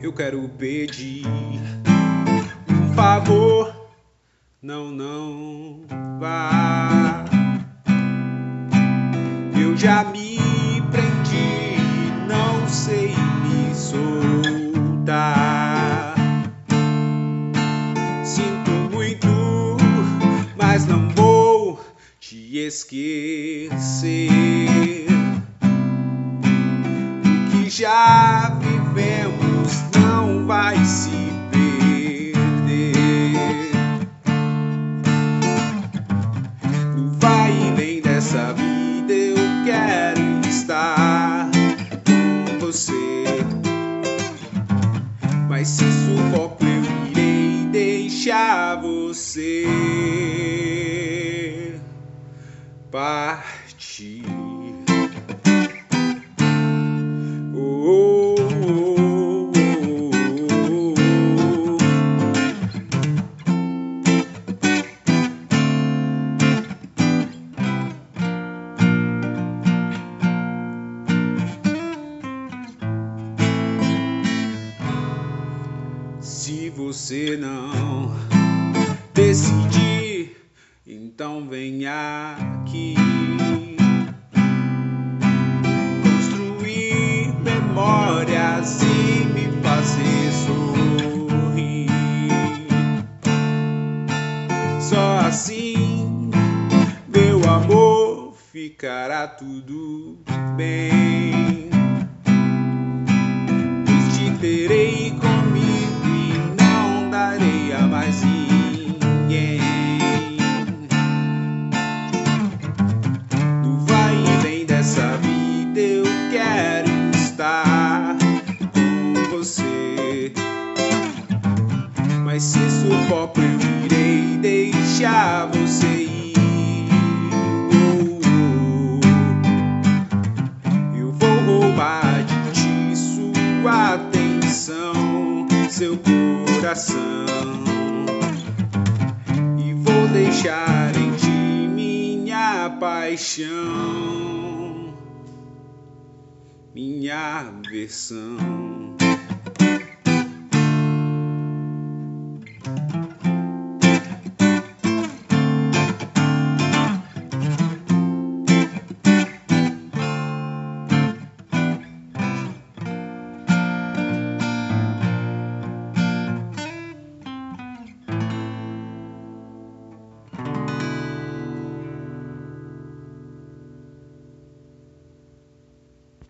eu quero pedir um favor. Não, não vá. Eu já me prendi, não sei me soltar. Sinto muito, mas não vou te esquecer. O que já vai se perder. Vai vem dessa vida eu quero estar com você. Mas se sufoco eu irei deixar você partir. Se você não decidir, então venha aqui construir memórias e me fazer sorrir. Só assim, meu amor, ficará tudo bem. Mas se sufoco eu irei deixar você ir. Eu vou roubar de ti sua atenção, seu coração. E vou deixar em ti minha paixão, minha versão.